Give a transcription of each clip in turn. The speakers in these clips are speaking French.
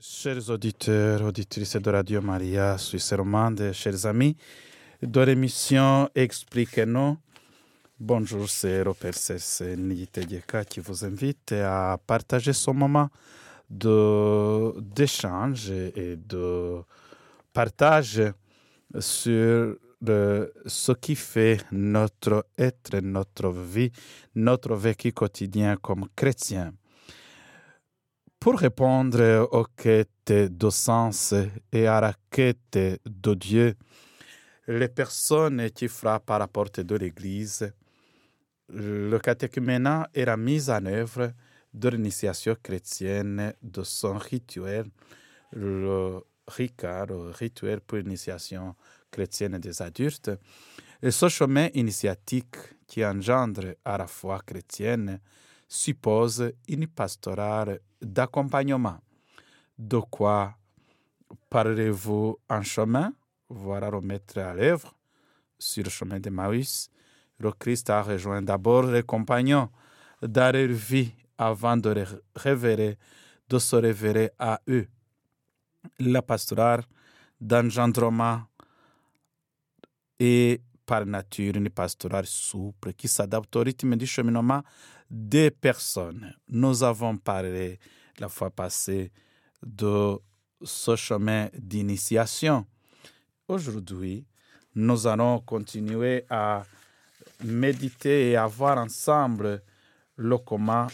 Chers auditeurs, auditrices de Radio Maria, Suisse romande, chers amis de l'émission Expliquez-nous. Bonjour, c'est Robert Nitedeka qui vous invite à partager ce moment d'échange et de partage sur le, ce qui fait notre être, notre vie, notre vécu quotidien comme chrétien. Pour répondre aux quêtes de sens et à la quête de Dieu, les personnes qui frappent à la porte de l'Église, le catéchuménat est la mise en œuvre de l'initiation chrétienne de son rituel, le RICA, le rituel pour l'initiation chrétienne des adultes. Et ce chemin initiatique qui engendre à la foi chrétienne suppose une pastorale d'accompagnement. De quoi parlerez-vous en chemin? Voilà remettre à l'œuvre sur le chemin de Maïs. Le Christ a rejoint d'abord les compagnons dans leur vie avant de, de se révéler à eux. La pastorale d'engendrement est par nature une pastorale souple qui s'adapte au rythme du cheminement des personnes. Nous avons parlé la fois passée de ce chemin d'initiation. Aujourd'hui, nous allons continuer à méditer et à voir ensemble le comment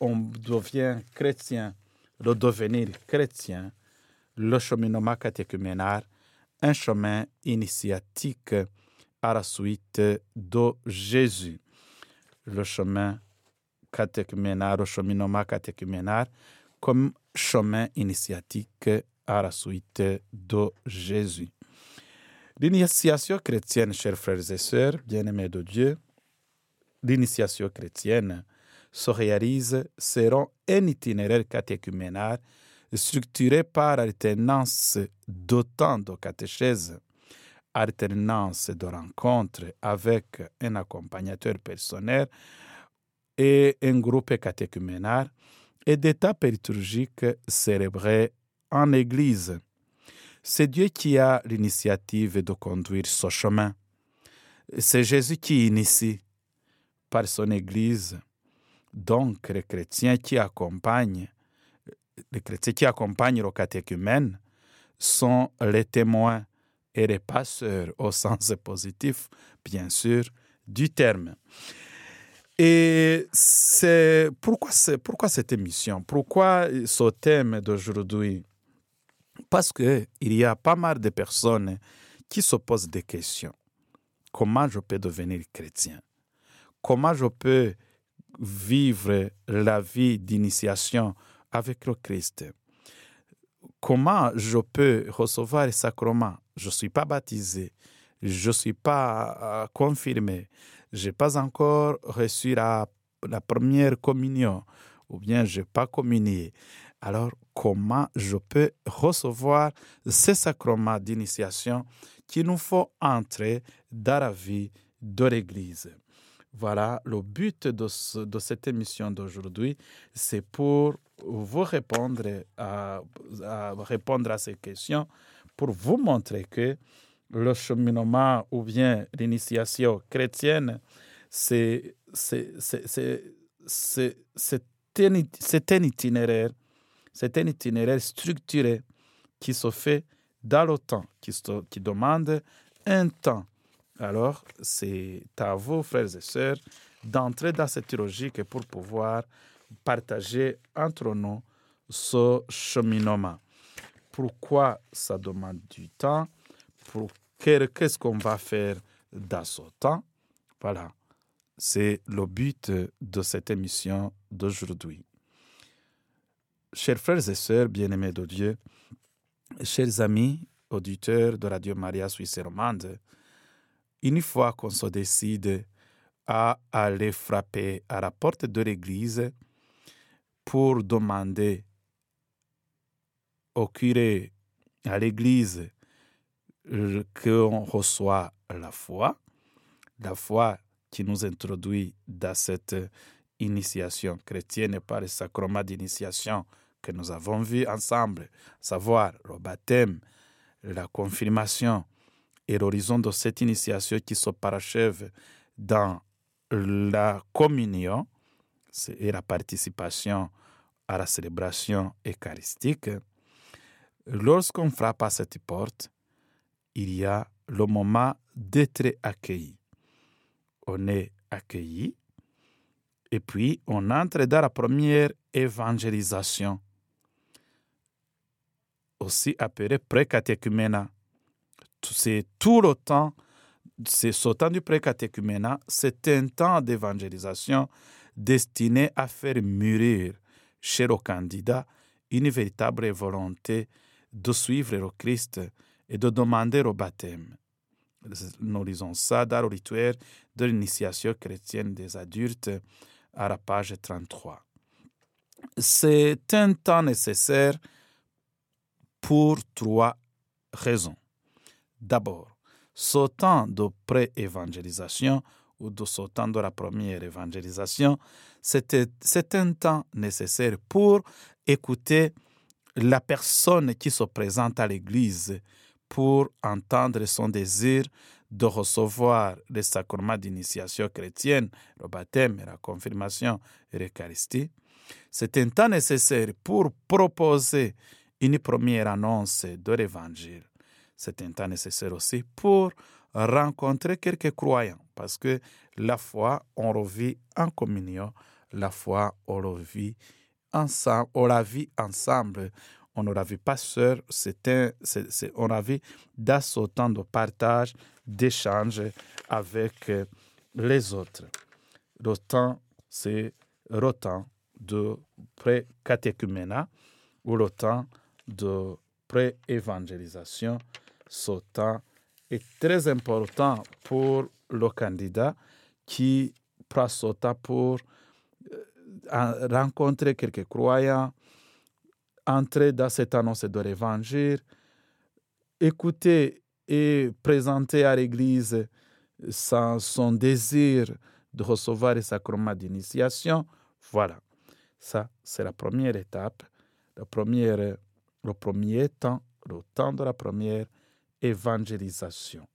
on devient chrétien, le devenir chrétien, le cheminement catéchuménal, un chemin initiatique à la suite de Jésus le chemin catéchuménal, le cheminement catéchuménal, comme chemin initiatique à la suite de Jésus. L'initiation chrétienne, chers frères et sœurs, bien-aimés de Dieu, l'initiation chrétienne se réalise selon un itinéraire catéchuménal structuré par alternance d'autant de catéchèses alternance de rencontres avec un accompagnateur personnel et un groupe catéchuménal et d'étapes liturgiques célébrées en Église. C'est Dieu qui a l'initiative de conduire ce chemin. C'est Jésus qui initie par son Église. Donc, les chrétiens qui accompagnent, les chrétiens qui accompagnent le catéchumène sont les témoins et les passeurs au sens positif, bien sûr, du terme. Et c'est pourquoi, pourquoi cette émission? Pourquoi ce thème d'aujourd'hui? Parce qu'il y a pas mal de personnes qui se posent des questions. Comment je peux devenir chrétien? Comment je peux vivre la vie d'initiation avec le Christ? Comment je peux recevoir les sacrements? Je ne suis pas baptisé, je ne suis pas euh, confirmé, je n'ai pas encore reçu la, première communion, ou bien je n'ai pas communié. Alors, comment je peux recevoir ces sacrements d'initiation qui nous font entrer dans la vie de l'Église? Voilà, le but de, cette émission d'aujourd'hui, c'est pour vous répondre à, à, répondre à ces questions pour vous montrer que le cheminement ou bien l'initiation chrétienne, c'est un itinéraire, c'est un itinéraire structuré qui se fait dans le temps, qui, qui demande un temps. Alors, c'est à vous, frères et sœurs, d'entrer dans cette logique pour pouvoir partager entre nous ce cheminement pourquoi ça demande du temps, qu'est-ce qu'on va faire dans ce temps? Voilà, c'est le but de cette émission d'aujourd'hui. Chers frères et sœurs bien-aimés de Dieu, chers amis auditeurs de Radio Maria Suisse romande, une fois qu'on se décide à aller frapper à la porte de l'église pour demander au curé, à l'Église, qu'on reçoit la foi, la foi qui nous introduit dans cette initiation chrétienne par le sacrement d'initiation que nous avons vus ensemble, savoir le baptême, la confirmation et l'horizon de cette initiation qui se parachève dans la communion et la participation à la célébration eucharistique, lorsqu'on frappe à cette porte, il y a le moment d'être accueilli. On est accueilli et puis on entre dans la première évangélisation, aussi appelée pré-catéchuménat. C'est tout le temps, c'est ce temps du pré-catéchuménat, c'est un temps d'évangélisation destiné à faire mûrir chez le candidat une véritable volonté de suivre le Christ et de demander au baptême. Nous lisons ça dans le rituel de l'initiation chrétienne des adultes à la page 33. C'est un temps nécessaire pour trois raisons. D'abord, ce temps de pré-évangélisation ou de temps de la première évangélisation, c'est un temps nécessaire pour écouter la personne qui se présente à l'Église pour entendre son désir de recevoir les sacrements d'initiation chrétienne, le baptême, la confirmation et l'Eucharistie. C'est un temps nécessaire pour proposer une première annonce de l'Évangile. C'est un temps nécessaire aussi pour rencontrer quelques croyants, parce que la foi, on la vit en communion, la foi, on la vit ensemble, on la vit ensemble on ne la vit pas seul, c'est on la vit dans ce temps de partage, d'échange avec euh, les autres. Le temps, c'est le temps de pré-catéchuménat ou le temps de pré-évangélisation. Ce temps est très important pour le candidat qui prend ce temps pour euh, rencontrer quelques croyants, entrer dans cette annonce de l'évangile, écouter et présenter à l'Église son désir de recevoir les sacrements d'initiation. Voilà, ça c'est la première étape, le premier temps, le temps de la première évangélisation.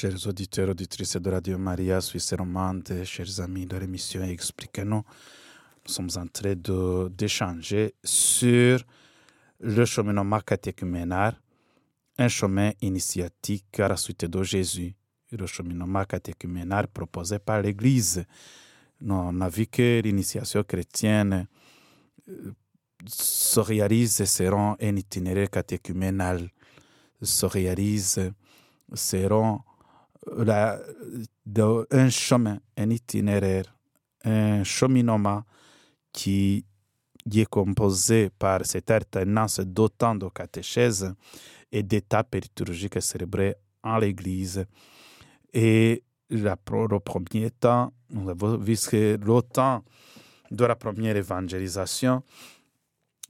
Chers auditeurs, auditrices de Radio Maria, Suisse romande, chers amis de l'émission Expliquez-nous, nous sommes en train d'échanger sur le cheminement catéchuménal, un chemin initiatique à la suite de Jésus, le cheminement catéchuménal proposé par l'Église. On a vu que l'initiation chrétienne euh, se réalise selon un itinéraire catéchuménal, se réalise selon un chemin, un itinéraire, un cheminement qui, est composé par cette alternance d'autant de catéchèses et d'étapes liturgiques célébrées en l'Église. Et la, le premier temps, nous avons vu que le temps de la première évangélisation,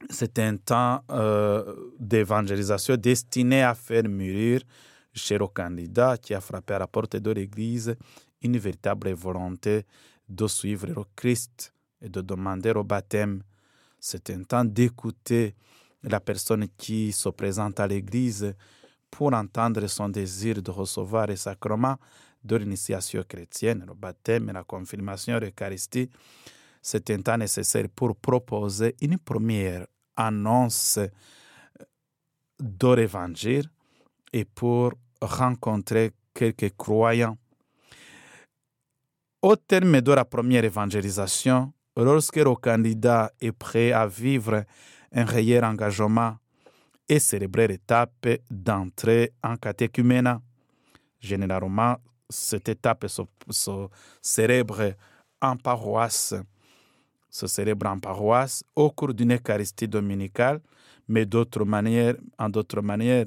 c'est un temps euh, d'évangélisation destiné à faire mûrir chez le candidat qui a frappé à la porte de l'Église une véritable volonté de suivre le Christ et de demander au baptême. C'est un temps d'écouter la personne qui se présente à l'Église pour entendre son désir de recevoir les sacrements de l'initiation chrétienne, le baptême et la confirmation l'Eucharistie. C'est un temps nécessaire pour proposer une première annonce de l'Évangile et pour rencontrer quelques croyants. Au terme de la première évangélisation, lorsque le candidat est prêt à vivre un réel engagement et célébrer l'étape d'entrée en catéchuménat, généralement, cette étape se, se célèbre en paroisse, se célèbre en paroisse au cours d'une Eucharistie dominicale, mais d'autres manières, en d'autres manières,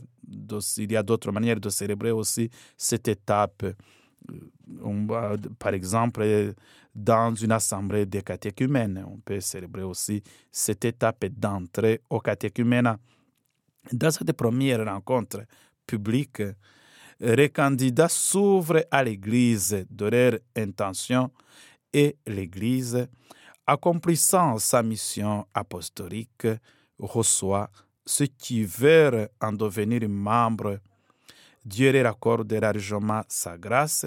il y a d'autres manières de célébrer aussi cette étape. Euh, par exemple, dans une assemblée des catéchumènes, on peut célébrer aussi cette étape d'entrée au catéchuménat. Dans cette première rencontre publique, les candidats s'ouvrent à l'Église de leur intention et l'Église, accomplissant sa mission apostolique, reçoit ceux qui veulent en devenir membre. Dieu leur accorde largement sa grâce,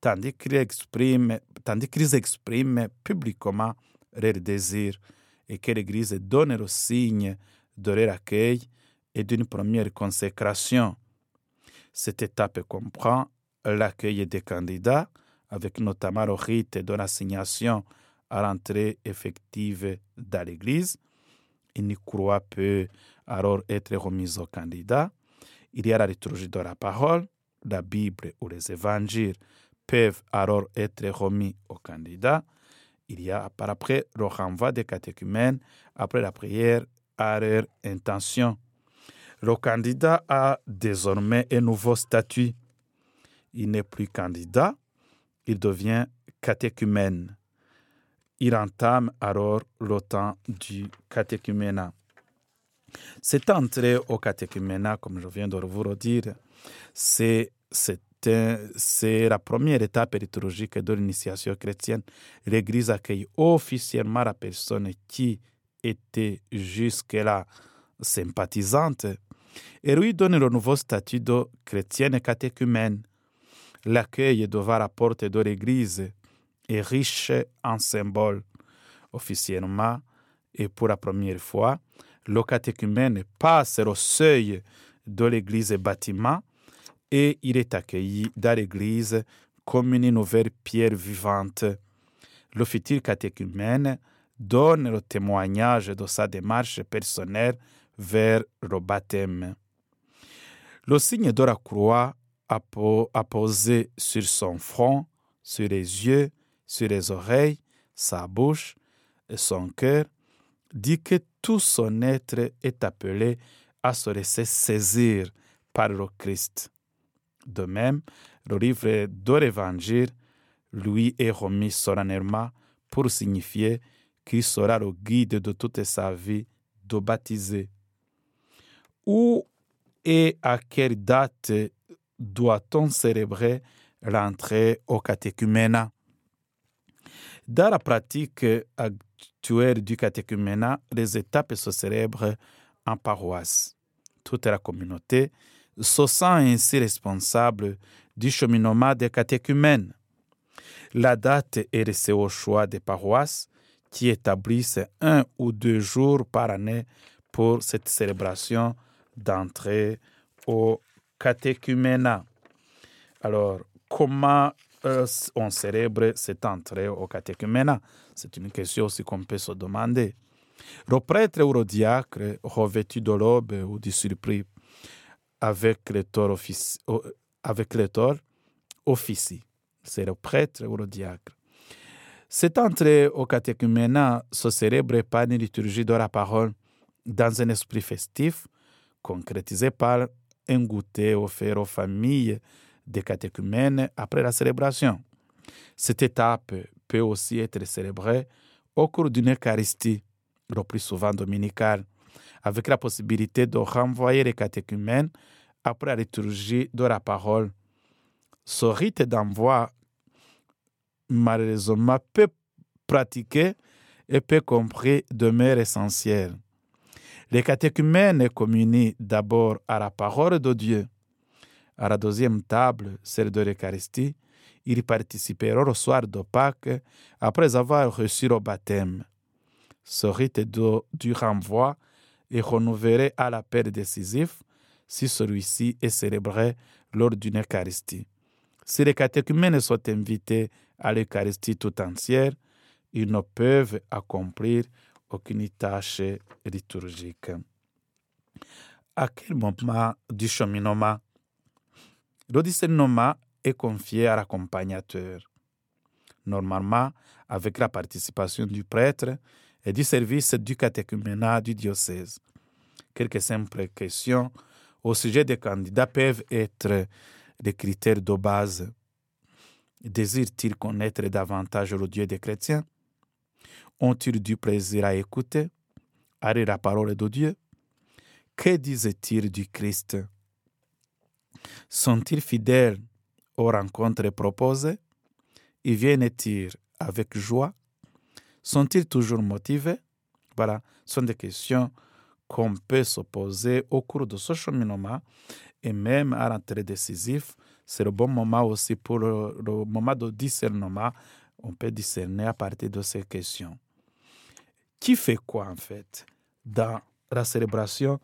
tandis qu'ils expriment, tandis qu'ils publiquement leurs désirs et que l'Église donne le signe de leur accueil et d'une première consécration. Cette étape comprend l'accueil des candidats, avec notamment le rite de l'assignation à l'entrée effective dans l'Église. Une croix peut alors être remise au candidat. Il y a la liturgie de la parole, la Bible ou les évangiles peuvent alors être remis au candidat. Il y a par après le renvoi des catéchumènes après la prière à leur intention. Le candidat a désormais un nouveau statut. Il n'est plus candidat, il devient catéchumène. Il entame alors le temps du catéchuménat. Cette entrée au catéchuménat, comme je viens de vous le dire, c'est la première étape liturgique de l'initiation chrétienne. L'Église accueille officiellement la personne qui était jusque-là sympathisante et lui donne le nouveau statut de chrétienne catéchumène. L'accueil devant la porte de l'Église est riche en symboles. Officiellement, et pour la première fois, le catéchumène passe au seuil de l'église bâtiment et il est accueilli dans l'église comme une nouvelle pierre vivante. Le futur catéchumène donne le témoignage de sa démarche personnelle vers le baptême. Le signe de la croix apposé sur son front, sur les yeux, sur les oreilles, sa bouche et son cœur dit que tout son être est appelé à se laisser saisir par le Christ. De même, le livre de l'Évangile lui est remis solennellement pour signifier qu'il sera le guide de toute sa vie de baptiser. Où et à quelle date doit-on célébrer l'entrée au catéchuménat? Dans la pratique du catéchuménat, les étapes se célèbrent en paroisse. Toute la communauté se sent ainsi responsable du cheminement des catéchumènes. La date est laissée au choix des paroisses qui établissent un ou deux jours par année pour cette célébration d'entrée au catéchuménat. Alors, comment euh, on célèbre cette entrée au catéchuménat C'est une question aussi qu'on peut se demander. Le prêtre ou le diacre, revêtu de l'aube ou du surpris avec le tort, avec le officie. C'est le prêtre ou le diacre. Cette entrée au catéchuménat se célèbre par une liturgie de la parole dans un esprit festif, concrétisé par un goûter offert aux familles des catéchumènes après la célébration. Cette étape peut aussi être célébrée au cours d'une Eucharistie, le plus souvent dominicale, avec la possibilité de renvoyer les catéchumènes après la liturgie de la parole. Ce rite d'envoi, malheureusement, peu pratiqué et peu compris, demeure essentiel. Les catéchumènes communient d'abord à la parole de Dieu. À la deuxième table, celle de l'Eucharistie, ils participeront au soir de Pâques après avoir reçu le baptême. Ce rite du renvoi est renouvelé à l'appel décisif si celui-ci est célébré lors d'une Eucharistie. Si les catéchumènes sont invités à l'Eucharistie tout entière, ils ne peuvent accomplir aucune tâche liturgique. À quel moment du cheminement Le discernement est confié à l'accompagnateur. Normalement, avec la participation du prêtre et du service du catéchuménat du diocèse. Quelques simples questions au sujet des candidats peuvent être des critères de base. Désirent-ils connaître davantage le Dieu des chrétiens? Ont-ils du plaisir à écouter, à la parole de Dieu Que disent-ils du Christ? Sont-ils fidèles aux rencontres proposées Y viennent-ils avec joie Sont-ils toujours motivés Voilà, ce sont des questions qu'on peut se poser au cours de ce cheminement et même à l'entrée décisif. C'est le bon moment aussi pour le, moment de discernement. On peut discerner à partir de ces questions qui fait quoi en fait dans la célébration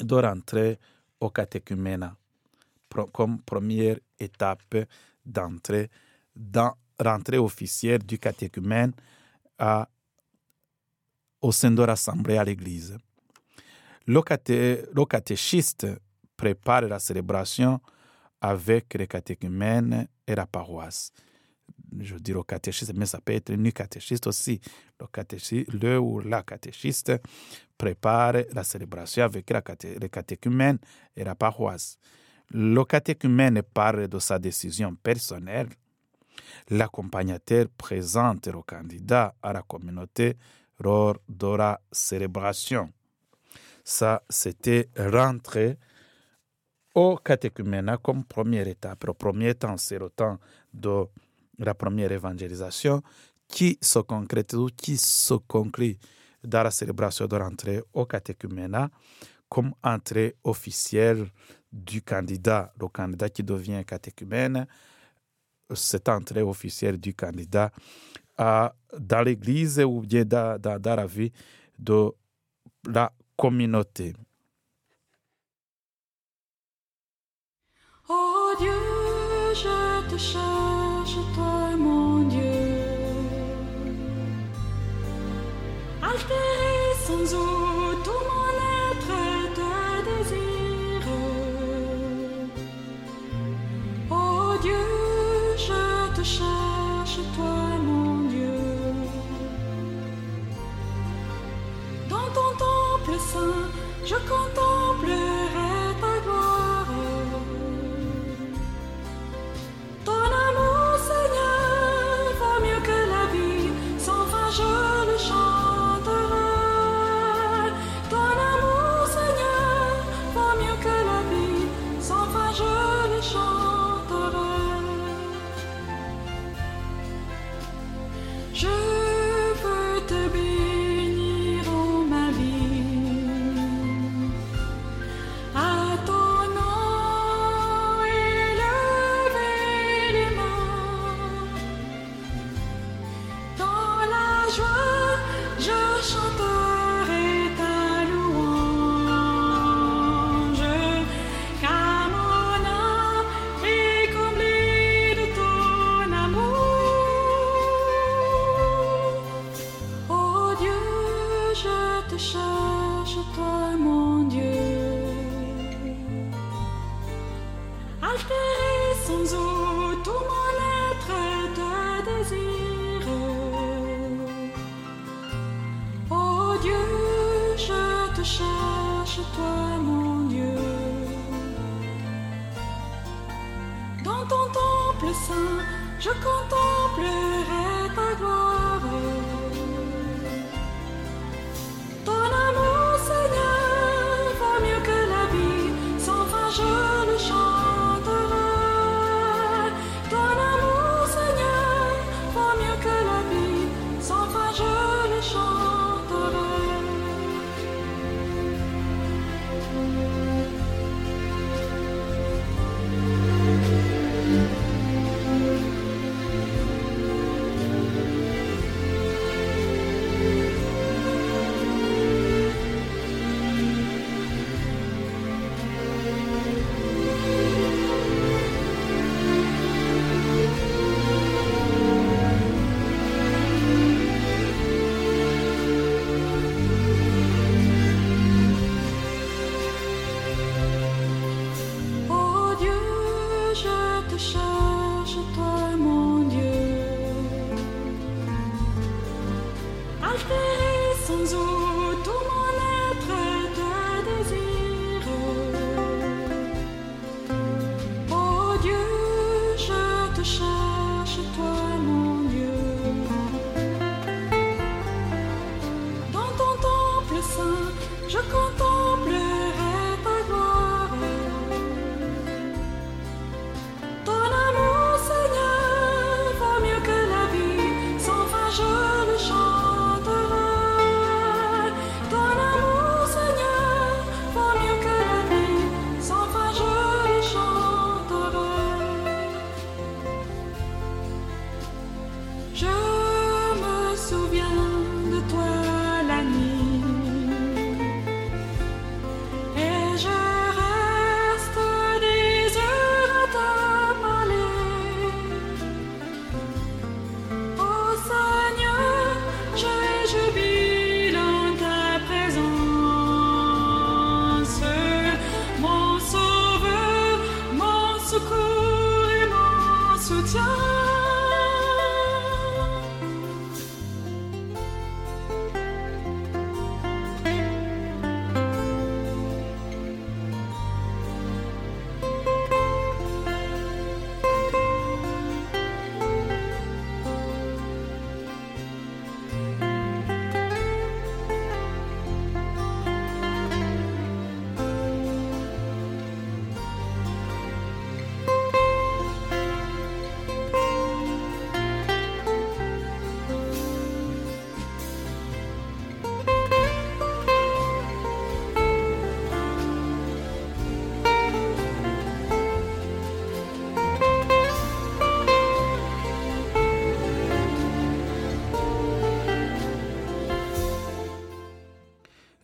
de rentrer au catéchuménat? Comme première étape d'entrée dans l'entrée officielle du catéchumène au sein de l'assemblée à l'église. Le, le, catéchiste prépare la célébration avec les catéchumènes et la paroisse je dis le catéchiste, mais ça peut être une catéchiste aussi. Le, catéchiste, le ou la catéchiste prépare la célébration avec la les catéchumènes et la paroisse. Le catéchumène parle de sa décision personnelle. L'accompagnateur présente le candidat à la communauté lors de la célébration. Ça, c'était rentrer au catéchuménat comme première étape. Le premier temps, c'est le temps de la première évangélisation qui se concrétise qui se conclut dans la célébration de l'entrée au catéchuménat comme entrée officielle du candidat, le candidat qui devient catéchumène, cette entrée officielle du candidat dans l'Église ou bien dans, dans, dans la vie de la communauté. Oh Dieu, je te cherche, mon Dieu. Altéré sans je contemplerai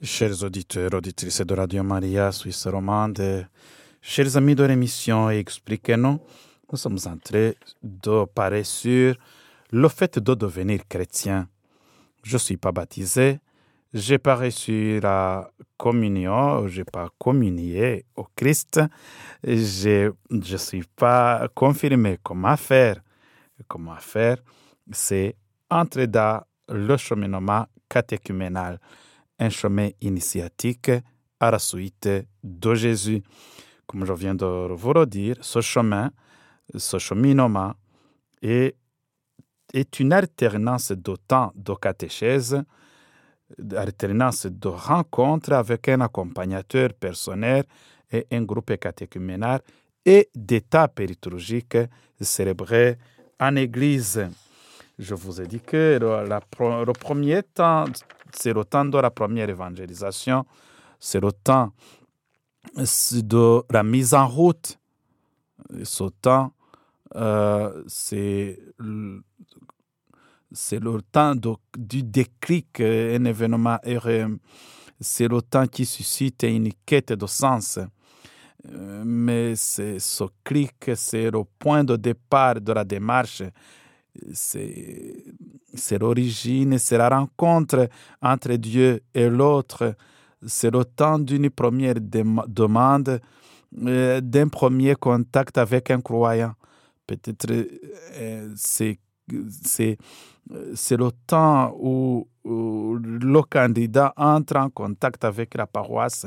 Chers auditeurs, auditrices de Radio Maria, Suisse romande, chers amis de l'émission Expliquez-nous, nous sommes en train de parler sur le fait de devenir chrétien. Je ne suis pas baptisé, je n'ai pas reçu la communion, je n'ai pas communié au Christ, je ne suis pas confirmé comment faire. Comment faire, c'est entrer dans le cheminement catéchuménal un chemin initiatique à la suite de Jésus. Comme je viens de vous le dire, ce chemin, ce cheminement est, est une alternance de temps de catéchèse, alternance de rencontres avec un accompagnateur personnel et un groupe catéchuménal et d'étapes liturgiques célébrées en Église. Je vous ai dit que le, premier temps, c'est le temps de la première évangélisation, c'est le temps de la mise en route. Ce temps, euh, c'est le temps du déclic, un événement. C'est le temps qui suscite une quête de sens. Mais ce clic, c'est le point de départ de la démarche c'est l'origine, c'est la rencontre entre Dieu et l'autre. C'est le temps d'une première demande, euh, d'un premier contact avec un croyant. Peut-être euh, c'est c'est le temps où, où, le candidat entre en contact avec la paroisse.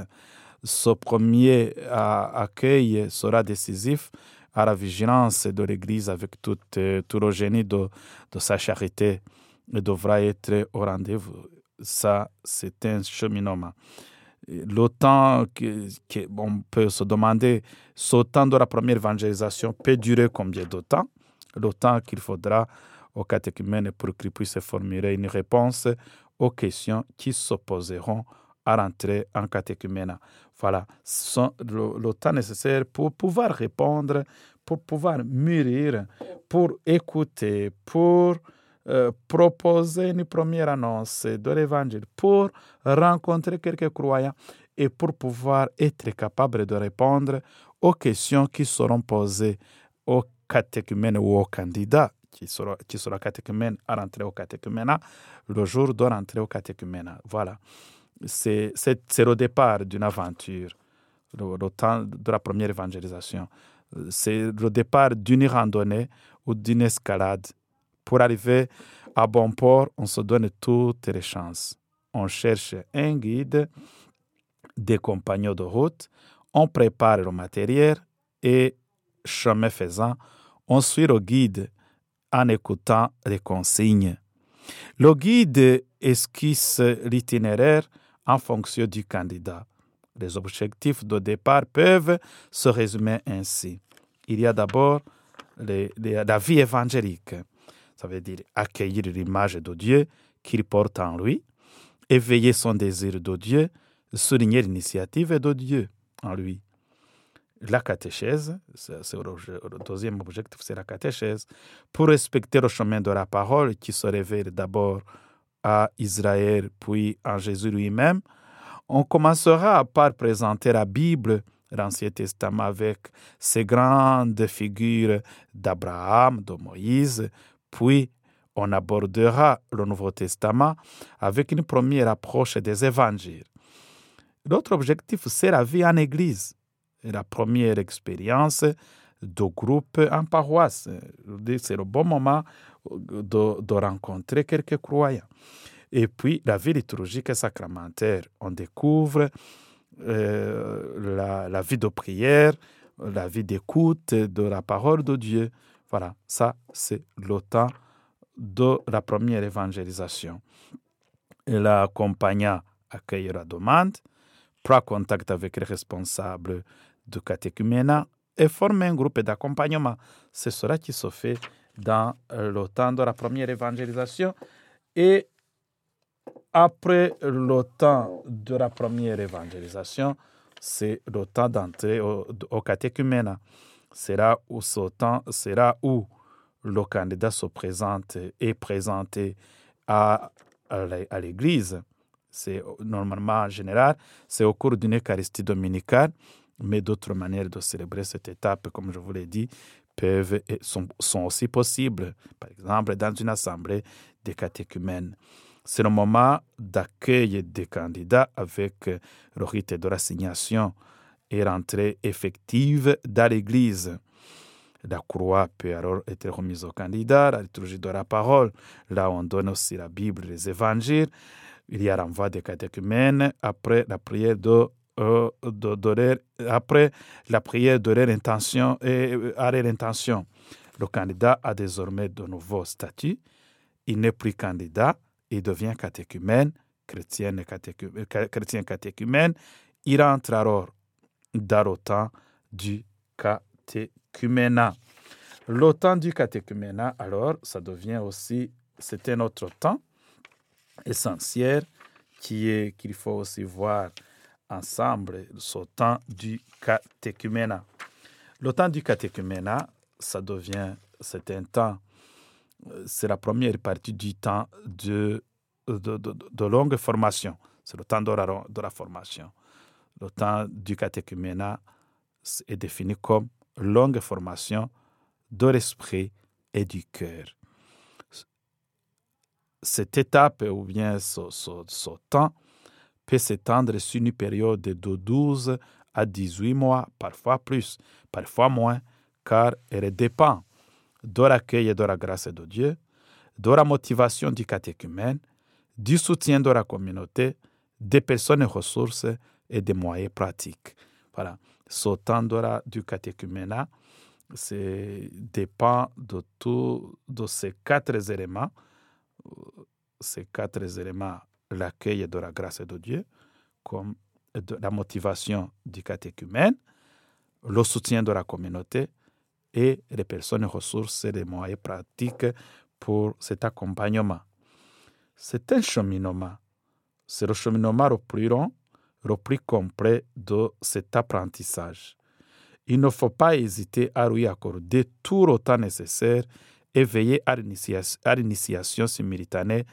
Ce premier accueil sera décisif à la vigilance de l'Église avec toute, euh, tout le génie de, sa charité et devra être au rendez-vous. Ça, c'est un cheminement. Le temps que, que- on peut se demander, ce temps de la première évangélisation peut durer combien de temps? Le temps qu'il faudra au catéchumène pour qu'il puisse formuler une réponse aux questions qui s'opposeront à rentrer en catéchuménat. Voilà, sont le, temps nécessaire pour pouvoir répondre, pour pouvoir mûrir, pour écouter, pour euh, proposer une première annonce de l'évangile, pour rencontrer quelques croyants et pour pouvoir être capable de répondre aux questions qui seront posées au catéchumène ou au candidat qui sera, qui sera catéchumène à rentrer au catéchuménat le jour de rentrer au catéchuménat. Voilà. C'est le départ d'une aventure, le temps de la première évangélisation. C'est le départ d'une randonnée ou d'une escalade. Pour arriver à bon port, on se donne toutes les chances. On cherche un guide, des compagnons de route, on prépare le matériel et, chemin faisant, on suit le guide en écoutant les consignes. Le guide esquisse l'itinéraire en fonction du candidat. Les objectifs de départ peuvent se résumer ainsi. Il y a d'abord la vie évangélique, ça veut dire accueillir l'image de Dieu qu'il porte en lui, éveiller son désir de Dieu, souligner l'initiative de Dieu en lui. La catéchèse, c'est le deuxième objectif, c'est la catéchèse, pour respecter le chemin de la parole qui se révèle d'abord à Israël, puis en Jésus lui-même, on commencera par présenter la Bible, l'Ancien Testament, avec ses grandes figures d'Abraham, de Moïse, puis on abordera le Nouveau Testament avec une première approche des évangiles. L'autre objectif, c'est la vie en Église, la première expérience de groupe en paroisse. C'est le bon moment de, rencontrer quelques croyants. Et puis, la vie liturgique et sacramentaire. On découvre euh, la, vie de prière, la vie d'écoute de la parole de Dieu. Voilà, ça, c'est le temps de la première évangélisation. L'accompagnant accueille la demande, prend contact avec les responsables du catéchuménat et forme un groupe d'accompagnement. C'est cela qui se fait dans euh, le temps de la première évangélisation. Et après le temps de la première évangélisation, c'est le temps d'entrer au, au catéchuménat. C'est là où ce temps, c'est où le candidat se présente et présenté à, à l'Église. C'est normalement en général, c'est au cours d'une Eucharistie dominicale, mais d'autres manières de célébrer cette étape, comme je vous l'ai dit, peuvent sont, aussi possibles. Par exemple, dans une assemblée des catéchumènes. C'est le moment d'accueil des candidats avec le rite de l'assignation et rentrée effective dans l'Église. La croix peut alors être remise au candidat, la liturgie de la parole, là on donne aussi la Bible, les évangiles. Il y a renvoi des catéchumènes après la prière de, euh, après la prière leur intention et euh, à leur intention. Le candidat a désormais de nouveaux statuts. Il n'est plus candidat, il devient catéchumène, chrétien, euh, catéchumène. Il entre alors dans le temps du catéchuménat. Temps du catéchuménat, alors, ça devient aussi, c'est un autre temps essentiel qui est qu'il faut aussi voir ensemble ce temps du catéchuménat. Le temps du catéchuménat, ça devient, c'est un temps, euh, c'est la première partie du temps de, de, longue formation. C'est le temps de la, de la formation. Le temps du catéchuménat est défini comme longue formation de l'esprit et du cœur. Cette étape ou bien ce, ce- ce temps peut s'étendre sur une période de 12 à 18 mois, parfois plus, parfois moins, car elle dépend de l'accueil et de la grâce de Dieu, de la motivation du catéchumène, du soutien de la communauté, des personnes et ressources et des moyens pratiques. Voilà, ce temps de la- du catéchuménat c'est dépend de tous de ces quatre éléments, euh, ces quatre éléments, l'accueil de la grâce de Dieu, comme la motivation du catéchumène, le soutien de la communauté et les personnes ressources et les moyens pratiques pour cet accompagnement. C'est un cheminement. C'est le cheminement le plus long, complet de cet apprentissage. Il ne faut pas hésiter à lui accorder tout le temps nécessaire et veiller à l'initiation simultanée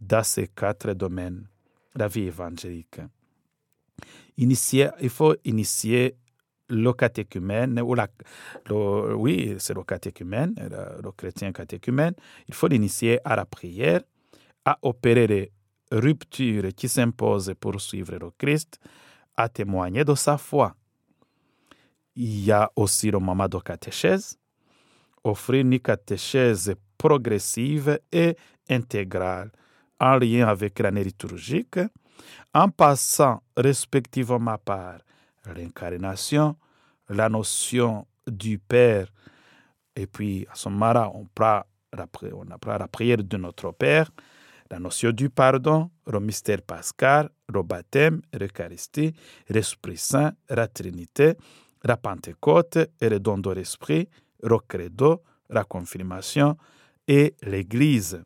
dans ces quatre domaines. La vie évangélique. Il faut initier le catéchumène, ou la, oui, c'est le catéchumène, le, le chrétien catéchumène. Il faut l'initier à la prière, à opérer les ruptures qui s'imposent pour suivre le Christ, à témoigner de sa foi. Il y a aussi le moment de catéchèse, offrir une catéchèse progressive et intégrale en lien avec l'année liturgique, en passant respectivement par l'incarnation, la notion du Père, et puis à ce moment-là, on, prend la la prière de notre Père, la notion du pardon, le mystère pascal, le baptême, l'Eucharistie, l'Esprit Saint, la Trinité, la Pentecôte et le don de l'Esprit, le credo, la confirmation et l'Église.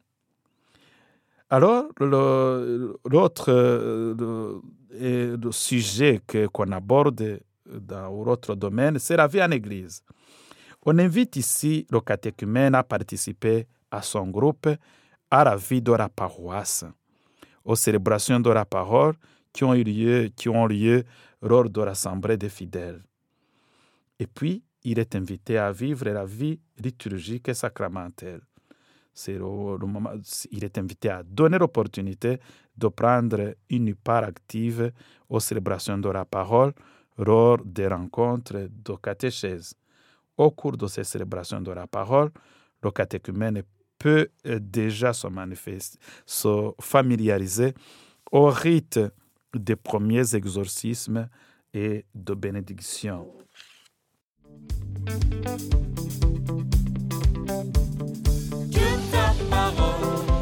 Alors, le- l'autre euh, le, et le sujet qu'on aborde dans l'autre domaine, c'est la vie en Église. On invite ici le catéchumène à participer à son groupe à la vie de la paroisse, aux célébrations de la parole qui ont eu lieu, qui ont lieu lors de l'assemblée des fidèles. Et puis, il est invité à vivre la vie liturgique et sacramentelle. Il est invité à donner l'opportunité de prendre une part active aux célébrations de la parole lors des rencontres de catéchèse. Au cours de ces célébrations de la parole, le catéchumène peut euh, déjà se se familiariser au rite des premiers exorcismes et de bénédiction. Aaron.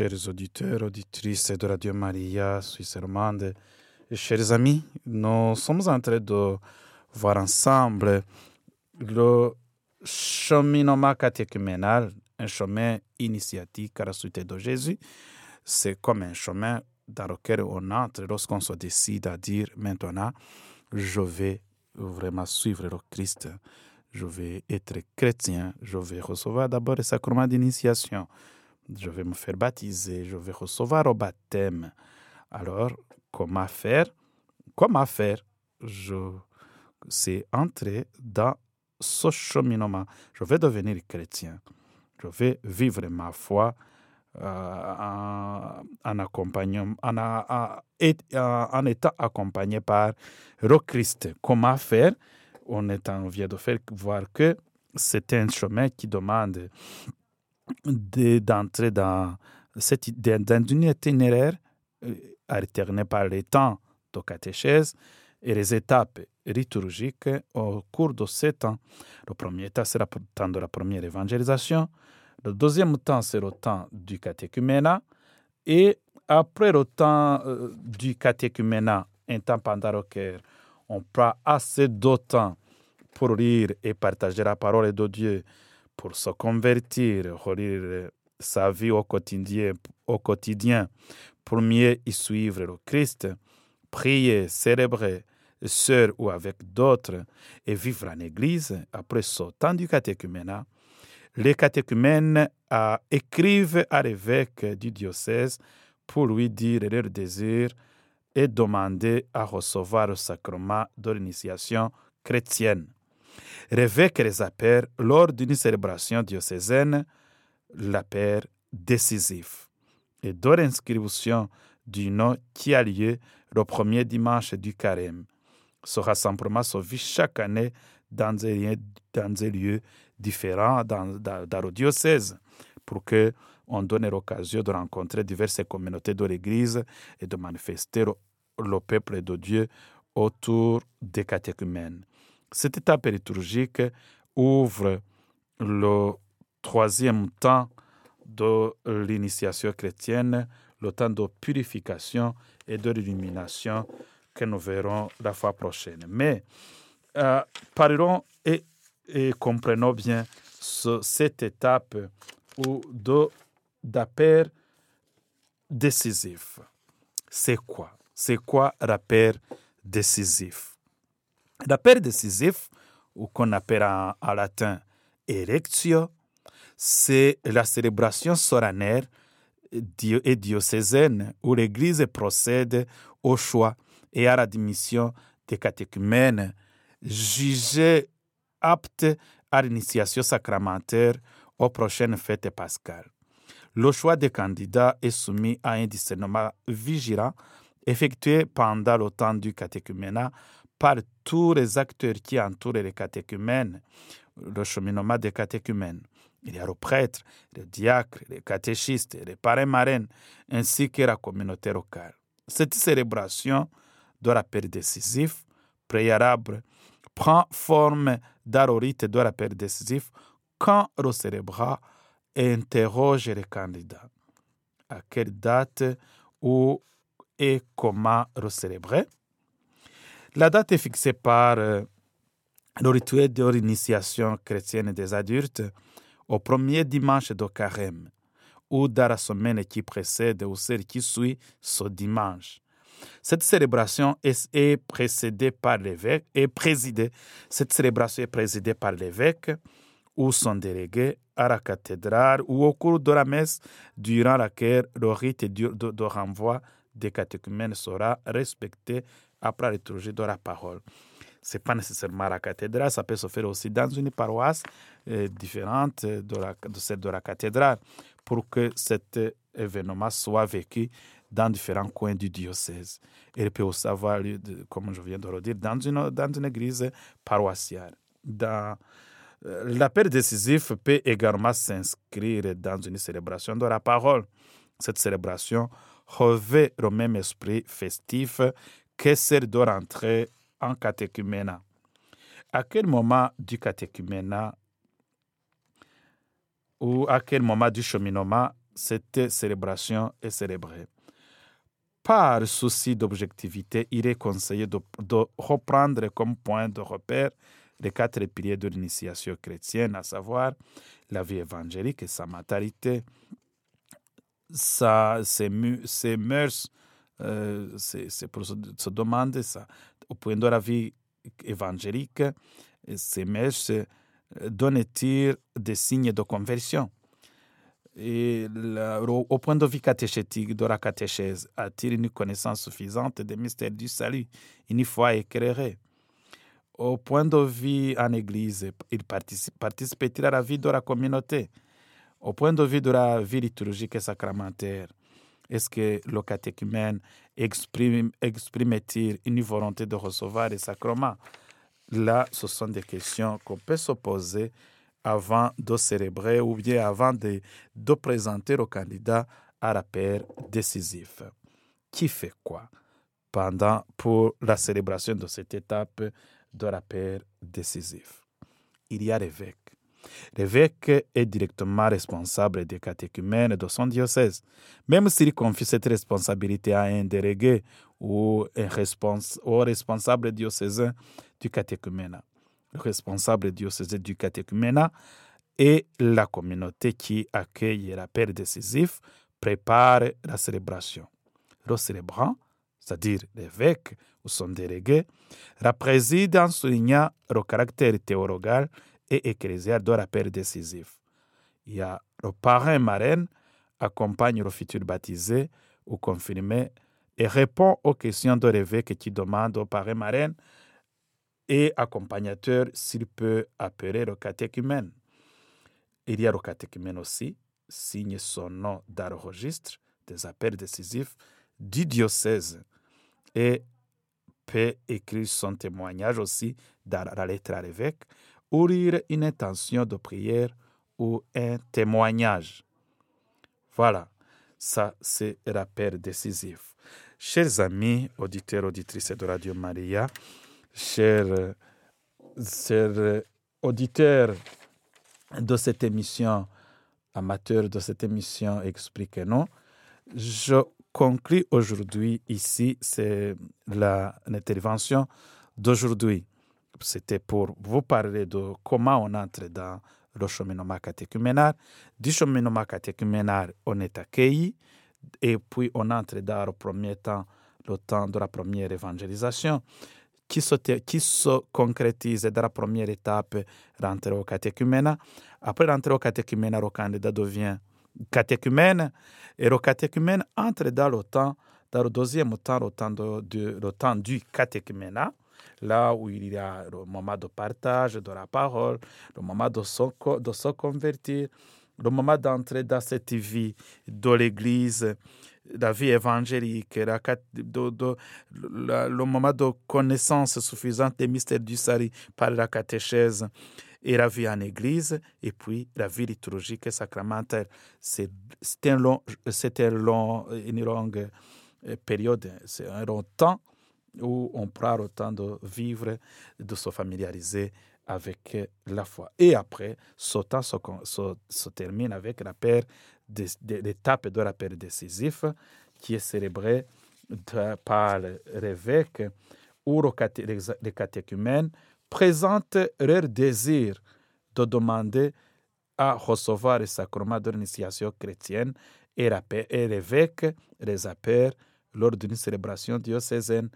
Chers auditeurs, auditrices de Radio Maria, Suisse romande, chers amis, nous sommes en train de voir ensemble le cheminement catéchuménal, un chemin initiatique à la suite de Jésus. C'est comme un chemin dans lequel on entre lorsqu'on se décide à dire maintenant, je vais vraiment suivre le Christ, je vais être chrétien, je vais recevoir d'abord le sacrement d'initiation, je vais me faire baptiser, je vais recevoir au baptême. Alors, comment faire? Comment faire? Je c'est entrer dans ce cheminement. Je vais devenir chrétien. Je vais vivre ma foi euh, en, accompagnant- en étant accompagné par le Christ. Comment faire? On est en vient de faire voir que c'est un chemin qui demande de- d'entrer dans, cette, dans un itinéraire euh, alterné par les temps de catéchèse et les étapes liturgiques au cours de ces temps. Le premier temps, c'est le temps de la première évangélisation. Le deuxième temps, c'est le temps du catéchuménat. Et après le temps euh, du catéchuménat, un temps pendant lequel on prend assez de temps pour lire et partager la parole de Dieu, pour se convertir, relire sa vie au quotidien, pour mieux y suivre le Christ, prier, célébrer, seul ou avec d'autres, et vivre en Église, après ce temps du catéchuménat, les catéchumènes écrivent à l'évêque du diocèse pour lui dire leur désir et demander à recevoir le sacrement de l'initiation chrétienne. L'évêque les appelle lors d'une célébration diocésaine l'appel décisif et de l'inscription du nom qui a lieu le premier dimanche du carême. Ce rassemblement se vit chaque année dans des, lieux- différents dans, dans- dans le diocèse pour que on donne l'occasion de rencontrer diverses communautés de l'Église et de manifester le, le peuple de Dieu autour des catéchumènes. Cette étape liturgique ouvre le troisième temps de l'initiation chrétienne, le temps de purification et de l'illumination que nous verrons la fois prochaine. Mais euh, parlons et, comprenons bien ce- cette étape ou d'appel décisif. C'est quoi? C'est quoi l'appel décisif? L'appel décisif, ou qu'on appelle en, latin electio, c'est la célébration solennelle et diocésaine où l'Église procède au choix et à l'admission des catéchumènes jugés aptes à l'initiation sacramentaire aux prochaines fêtes pascales. Le choix des candidats est soumis à un discernement vigilant effectué pendant le temps du catéchuménat par tous les acteurs qui entourent les catéchumènes, le cheminement des catéchumènes. Il y a le prêtre, le diacre, les catéchistes, les parrains marraines, ainsi que la communauté locale. Cette célébration de l'appel décisif préalable prend forme dans le rite de l'appel décisif quand le célébrant interroge les candidats. À quelle date, où et comment le célébrer La date est fixée par euh, le rituel de l'initiation chrétienne des adultes au premier dimanche de carême ou dans la semaine qui précède ou celle qui suit ce dimanche. Cette célébration est, précédée par l'évêque et présidée. Cette célébration est présidée par l'évêque ou son délégué à la cathédrale ou au cours de la messe durant laquelle le rite de renvoi des catéchumènes sera respecté après la liturgie de la parole. Ce n'est pas nécessairement la cathédrale, ça peut se faire aussi dans une paroisse euh, différente de, la- de celle de la cathédrale pour que cet événement soit vécu dans différents coins du diocèse. Il peut aussi avoir lieu, comme je viens de le dire, dans une, dans une église paroissiale. Dans, euh, L'appel décisif peut également s'inscrire dans une célébration de la parole. Cette célébration revêt le même esprit festif que celle de rentrer en catéchuménat. À quel moment du catéchuménat ou à quel moment du cheminement cette célébration est célébrée? Par souci d'objectivité, il est conseillé de, reprendre comme point de repère les quatre piliers de l'initiation chrétienne, à savoir la vie évangélique et sa maternité, sa, ses, ses mœurs, euh, ses, ses procédures- se demander ça, point de la vie évangélique, mœurs euh, donnent-ils des signes de conversion au, point de vue catéchétique la catéchèse, a-t-il une connaissance suffisante des mystères du salut, une foi éclairée Au point de vue en Église, il participe, participe-t-il à la vie de la communauté? Au point de vue de la vie liturgique et sacramentaire, est-ce que le catéchumène exprime, exprime-t-il une volonté de recevoir les sacrements? Là, ce sont des questions qu'on peut se poser avant de célébrer ou bien avant de, présenter le candidat à la paire décisif. Qui fait quoi pendant pour la célébration de cette étape de la paire décisif Il y a l'évêque. L'évêque est directement responsable des catéchumènes de son diocèse. Même s'il confie cette responsabilité à un délégué ou un au responsable diocésain du catéchuménat. Le responsable diocésain du catéchuménat et la communauté qui accueille la paire décisif prépare la célébration. Le célébrant, c'est-à-dire l'évêque ou son délégué, la préside en soulignant le caractère théologal et ecclésial de la paire décisif. Il y a le parrain marraine accompagne le futur baptisé ou confirmé et répond aux questions de l'évêque qui demande au parrain marraine et accompagnateur s'il peut appeler le catéchumène. Il y a le catéchumène aussi, signe son nom dans le registre des appels décisifs du diocèse et peut écrire son témoignage aussi dans la lettre à l'évêque ou lire une intention de prière ou un témoignage. Voilà, ça c'est l'appel décisif. Chers amis, auditeurs, auditrices de Radio Maria, chers, auditeurs de cette émission, amateurs de cette émission Expliquez-nous, je conclus aujourd'hui ici, c'est l'intervention d'aujourd'hui. C'était pour vous parler de comment on entre dans le cheminement catéchuménal. Du cheminement catéchuménal, on est accueilli et puis on entre dans le premier temps, le temps de la première évangélisation qui se, concrétise dans la première étape, rentrer au catéchuménat. Après rentrer au catéchuménat, le candidat devient catéchumène et le catéchumène entre dans le temps, dans le deuxième temps, le temps, le temps du catéchuménat, là où il y a le moment de partage de la parole, le moment de se, de se convertir, le moment d'entrer dans cette vie de l'Église, la vie évangélique, la le moment de connaissance suffisante des mystères du salut par la catéchèse et la vie en Église, et puis la vie liturgique et sacramentelle. C'est un long, une longue euh, période, c'est un long temps où on prend le temps de vivre, de se familiariser avec euh, la foi. Et après, ce temps se, se- se termine avec l'étape de la paire décisif qui est célébrée de- par l'évêque où les, catéchumènes présentent leur désir de demander à recevoir le sacrement de l'initiation chrétienne et l'évêque les appelle lors d'une célébration diocésaine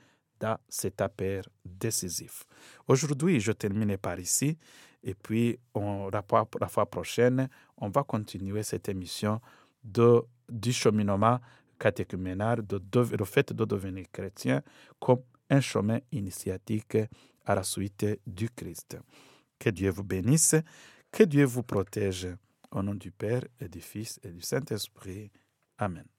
dans cet appel décisif. Aujourd'hui, je termine par ici et puis on, la, fois, prochaine, on va continuer cette émission de, du cheminement catéchuménal, de, de- le fait de devenir chrétien comme un chemin initiatique à la suite du Christ. Que Dieu vous bénisse, que Dieu vous protège. Au nom du Père et du Fils et du Saint-Esprit. Amen.